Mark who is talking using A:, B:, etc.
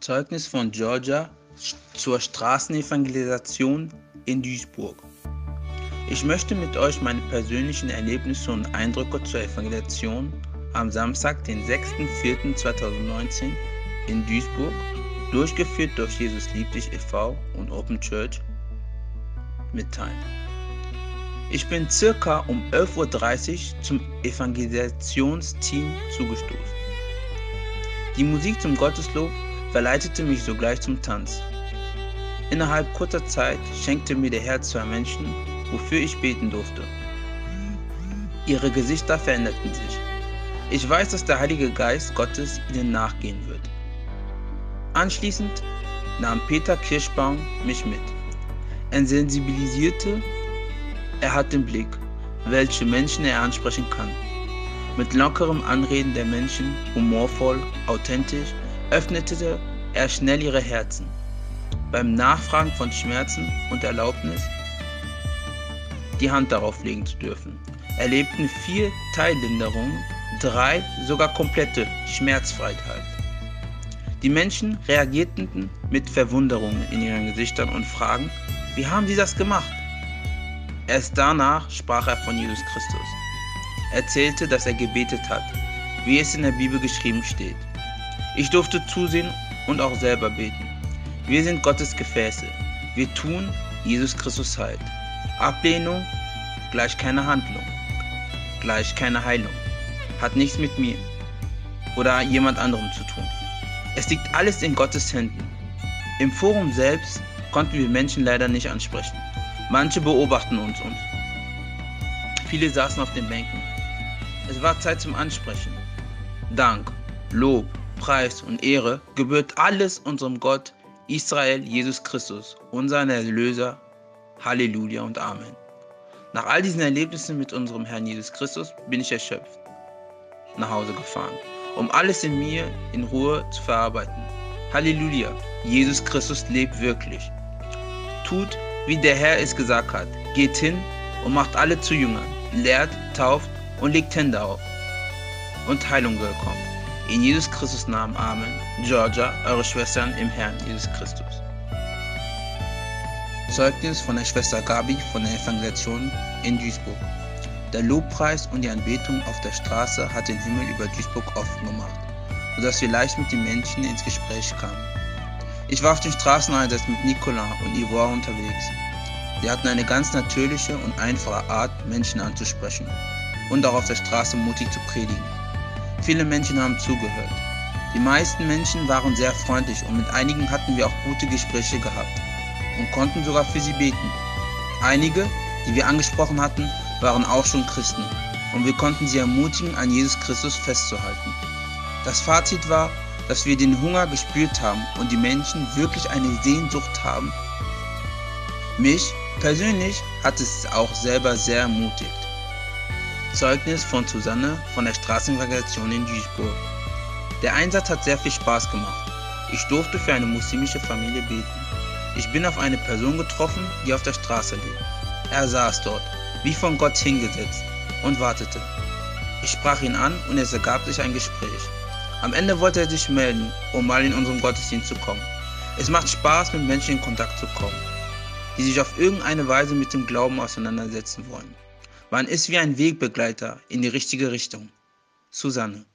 A: Zeugnis von Georgia zur Straßenevangelisation in Duisburg. Ich möchte mit euch meine persönlichen Erlebnisse und Eindrücke zur Evangelisation am Samstag, den 6.4.2019 in Duisburg, durchgeführt durch Jesus liebt dich e.V. und Open Church, mitteilen. Ich bin circa um 11.30 Uhr zum Evangelisationsteam zugestoßen. Die Musik zum Gotteslob verleitete mich sogleich zum Tanz. Innerhalb kurzer Zeit schenkte mir der Herr zwei Menschen, wofür ich beten durfte. Ihre Gesichter veränderten sich. Ich weiß, dass der Heilige Geist Gottes ihnen nachgehen wird. Anschließend nahm Peter Kirschbaum mich mit. Er sensibilisierte, er hat den Blick, welche Menschen er ansprechen kann. Mit lockerem Anreden der Menschen, humorvoll, authentisch, öffnete er schnell ihre Herzen. Beim Nachfragen von Schmerzen und Erlaubnis, die Hand darauf legen zu dürfen, erlebten vier Teillinderungen, drei sogar komplette Schmerzfreiheit. Die Menschen reagierten mit Verwunderung in ihren Gesichtern und fragen, wie haben sie das gemacht? Erst danach sprach er von Jesus Christus. Er erzählte, dass er gebetet hat, wie es in der Bibel geschrieben steht. Ich durfte zusehen und auch selber beten. Wir sind Gottes Gefäße. Wir tun Jesus Christus halt. Ablehnung gleich keine Handlung, gleich keine Heilung. Hat nichts mit mir oder jemand anderem zu tun. Es liegt alles in Gottes Händen. Im Forum selbst konnten wir Menschen leider nicht ansprechen. Manche beobachten uns und viele saßen auf den Bänken. Es war Zeit zum Ansprechen. Dank, Lob, Preis und Ehre gebührt alles unserem Gott, Israel, Jesus Christus, unseren Erlöser. Halleluja und Amen. Nach all diesen Erlebnissen mit unserem Herrn Jesus Christus bin ich erschöpft nach Hause gefahren, um alles in mir in Ruhe zu verarbeiten. Halleluja, Jesus Christus lebt wirklich. Tut, wie der Herr es gesagt hat. Geht hin und macht alle zu Jüngern, lehrt, tauft und legt Hände auf. Und Heilung willkommen. In Jesus Christus Namen. Amen. Georgia, eure Schwestern im Herrn Jesus Christus. Zeugnis von der Schwester Gabi von der Evangelisation in Duisburg. Der Lobpreis und die Anbetung auf der Straße hat den Himmel über Duisburg offen gemacht, sodass wir leicht mit den Menschen ins Gespräch kamen. Ich war auf den Straßeneinsatz mit Nicola und Yvonne unterwegs. Sie hatten eine ganz natürliche und einfache Art, Menschen anzusprechen und auch auf der Straße mutig zu predigen. Viele Menschen haben zugehört. Die meisten Menschen waren sehr freundlich und mit einigen hatten wir auch gute Gespräche gehabt und konnten sogar für sie beten. Einige, die wir angesprochen hatten, waren auch schon Christen und wir konnten sie ermutigen, an Jesus Christus festzuhalten. Das Fazit war, dass wir den Hunger gespürt haben und die Menschen wirklich eine Sehnsucht haben. Mich persönlich hat es auch selber sehr ermutigt. Zeugnis von Susanne von der Straßenevangelisation in Duisburg. Der Einsatz hat sehr viel Spaß gemacht. Ich durfte für eine muslimische Familie beten. Ich bin auf eine Person getroffen, die auf der Straße liegt. Er saß dort, wie von Gott hingesetzt, und wartete. Ich sprach ihn an und es ergab sich ein Gespräch. Am Ende wollte er sich melden, um mal in unserem Gottesdienst zu kommen. Es macht Spaß, mit Menschen in Kontakt zu kommen, die sich auf irgendeine Weise mit dem Glauben auseinandersetzen wollen. Man ist wie ein Wegbegleiter in die richtige Richtung. Susanne.